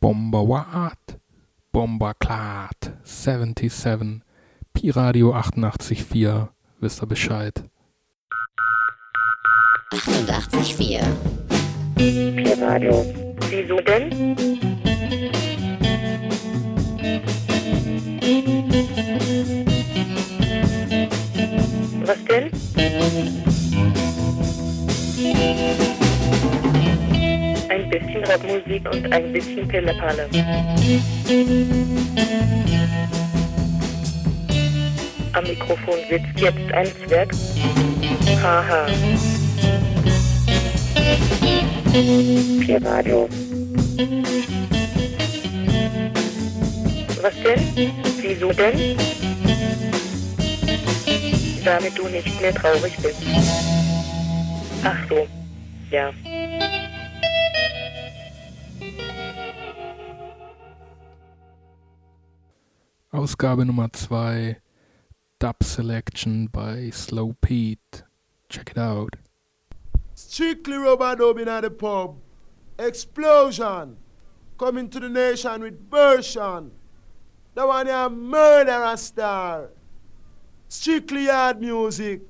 Bomber What? Bomber Klat 77 Pi-Radio 88.4 wisst ihr Bescheid. 88.4 Pi-Radio. Wieso denn? Was denn? Rockmusik und ein bisschen Pillepalle. Am Mikrofon sitzt jetzt ein Zwerg. Haha. Pi-Radio. Was denn? Wieso denn? Damit du nicht mehr traurig bist. Ach so. Ja. Ausgabe Nummer 2 Dub Selection by Slow Pete. Check it out. Strictly rubber dub in the pub. Explosion. Coming to the nation with version. The one a murderer star. Strictly hard music.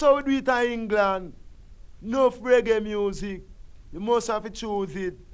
That's how we do it in England. Enough reggae music. You must have to choose it.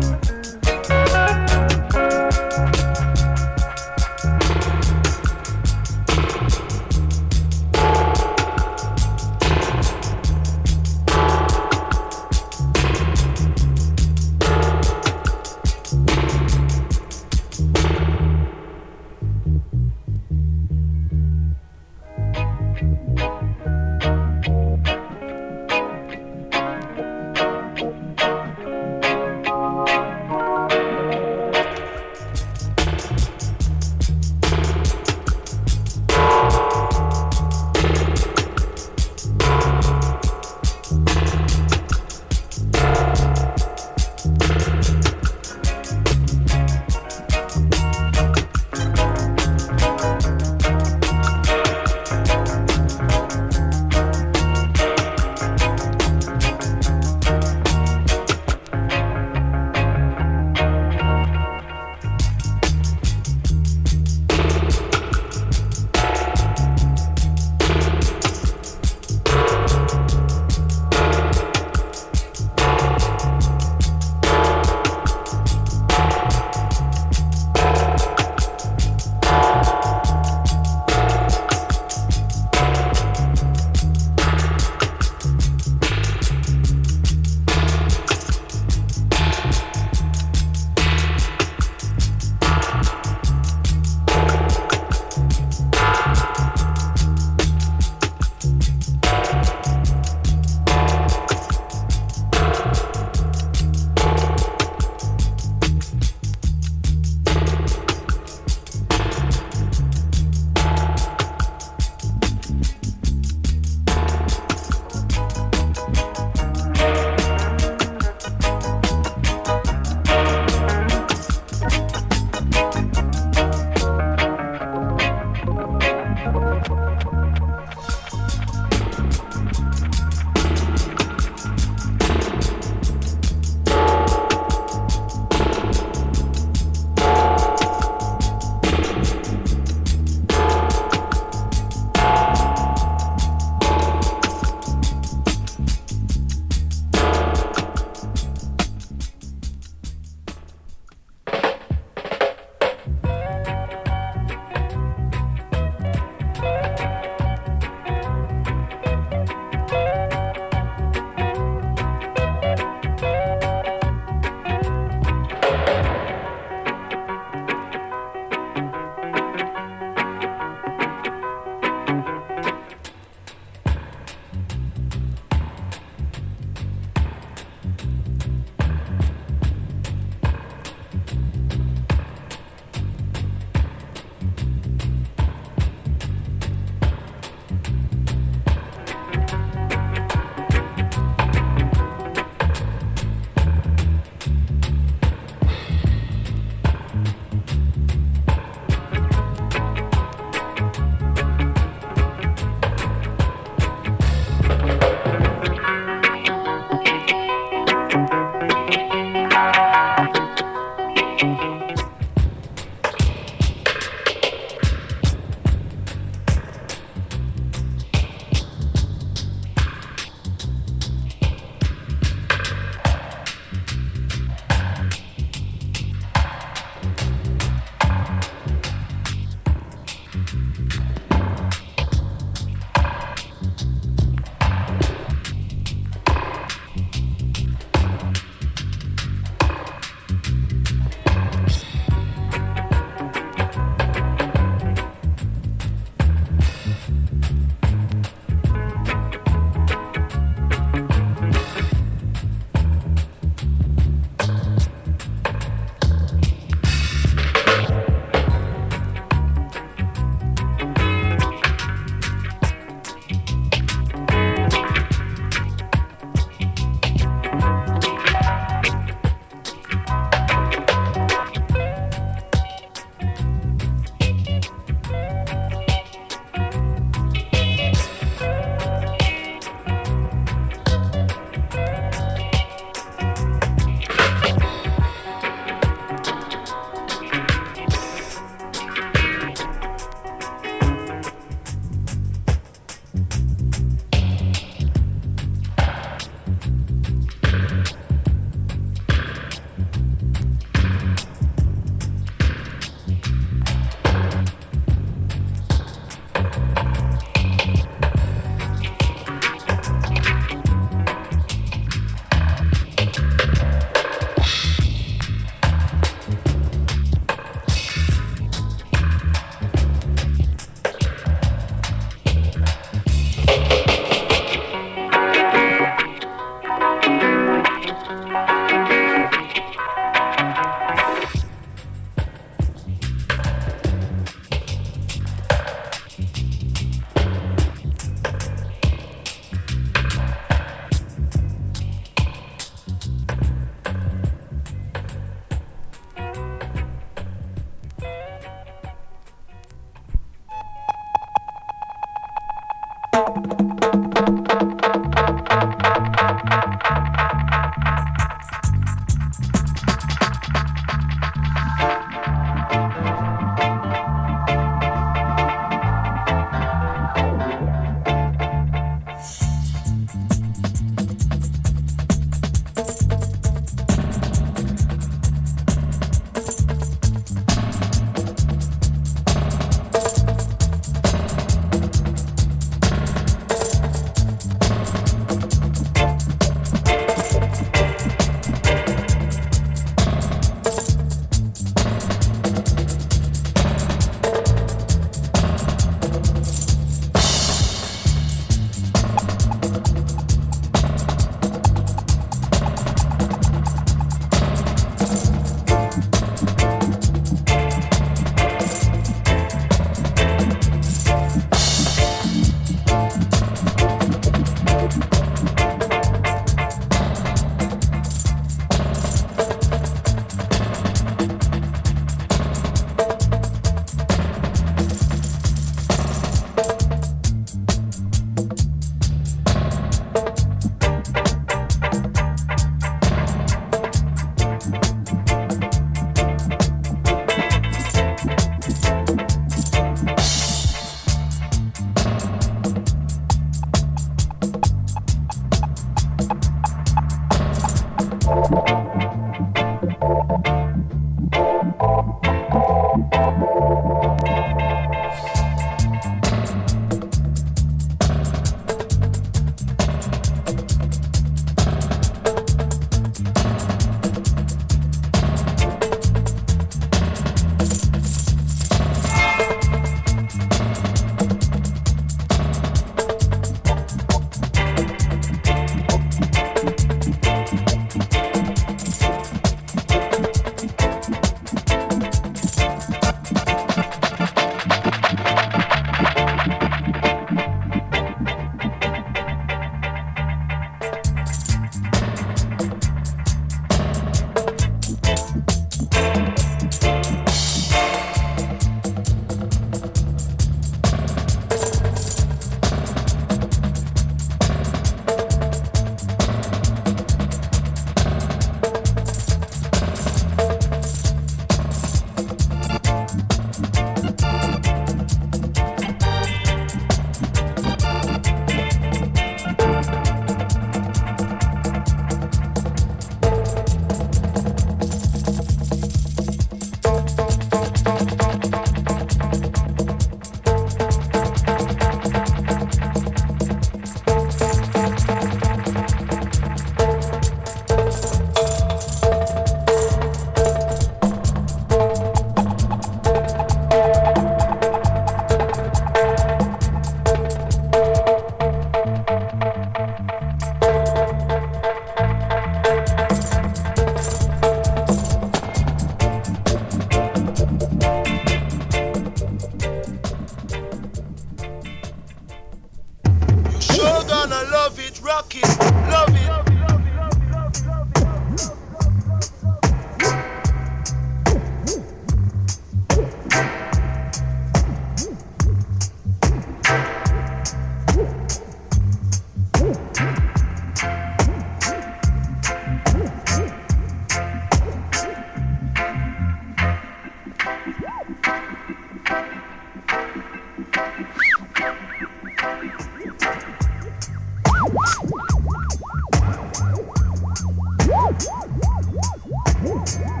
Wow.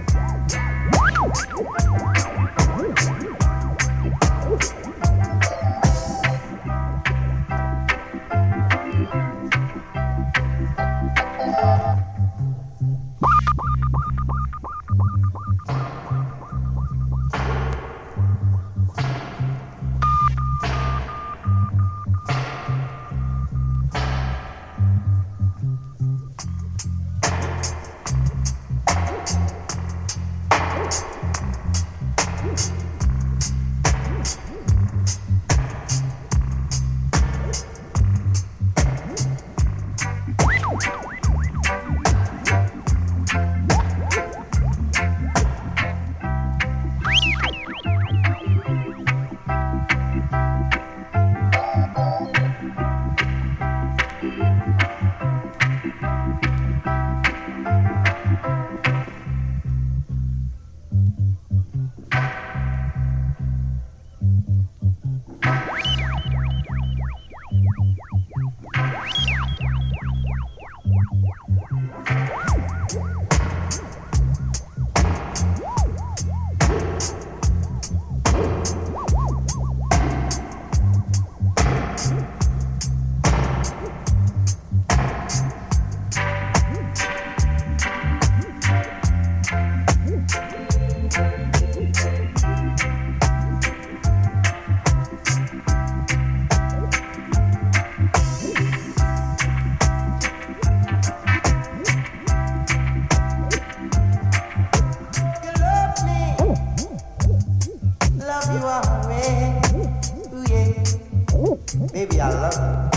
Baby, I love you.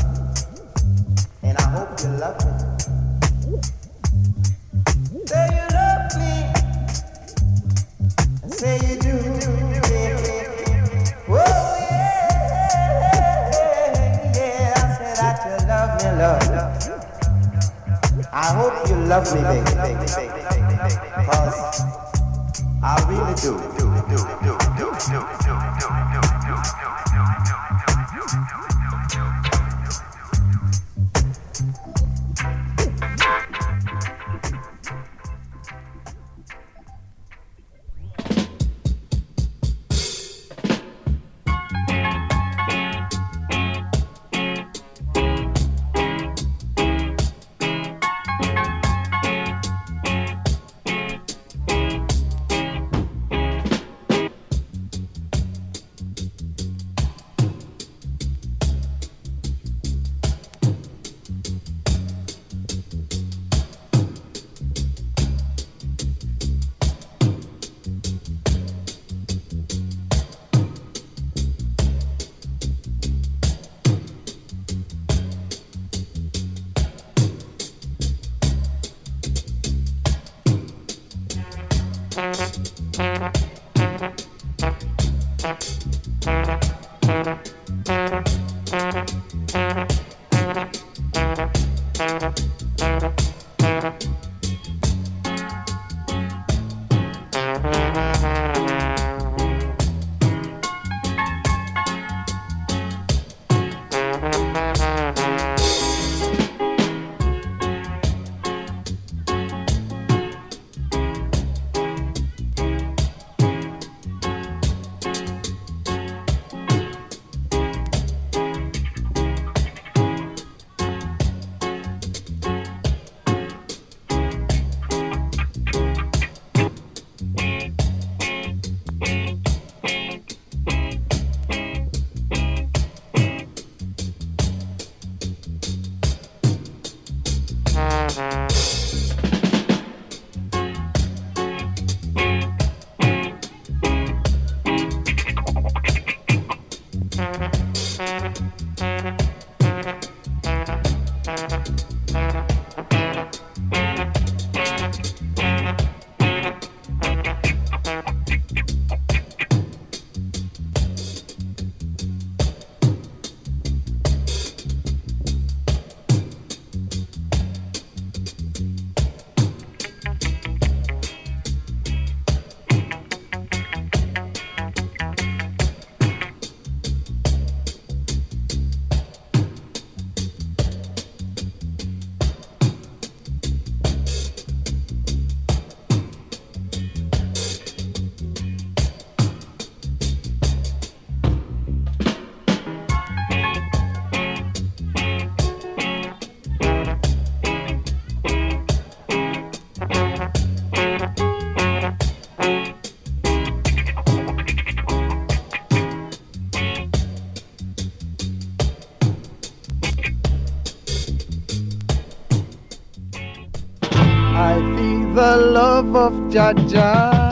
And I hope you love me. Say you love me. Say you do. Whoa, yeah. Yeah, I said that you love me, love. I hope you love me, baby, baby. Cause I really do. do, do, do, do, do, do. Of Jah Jah.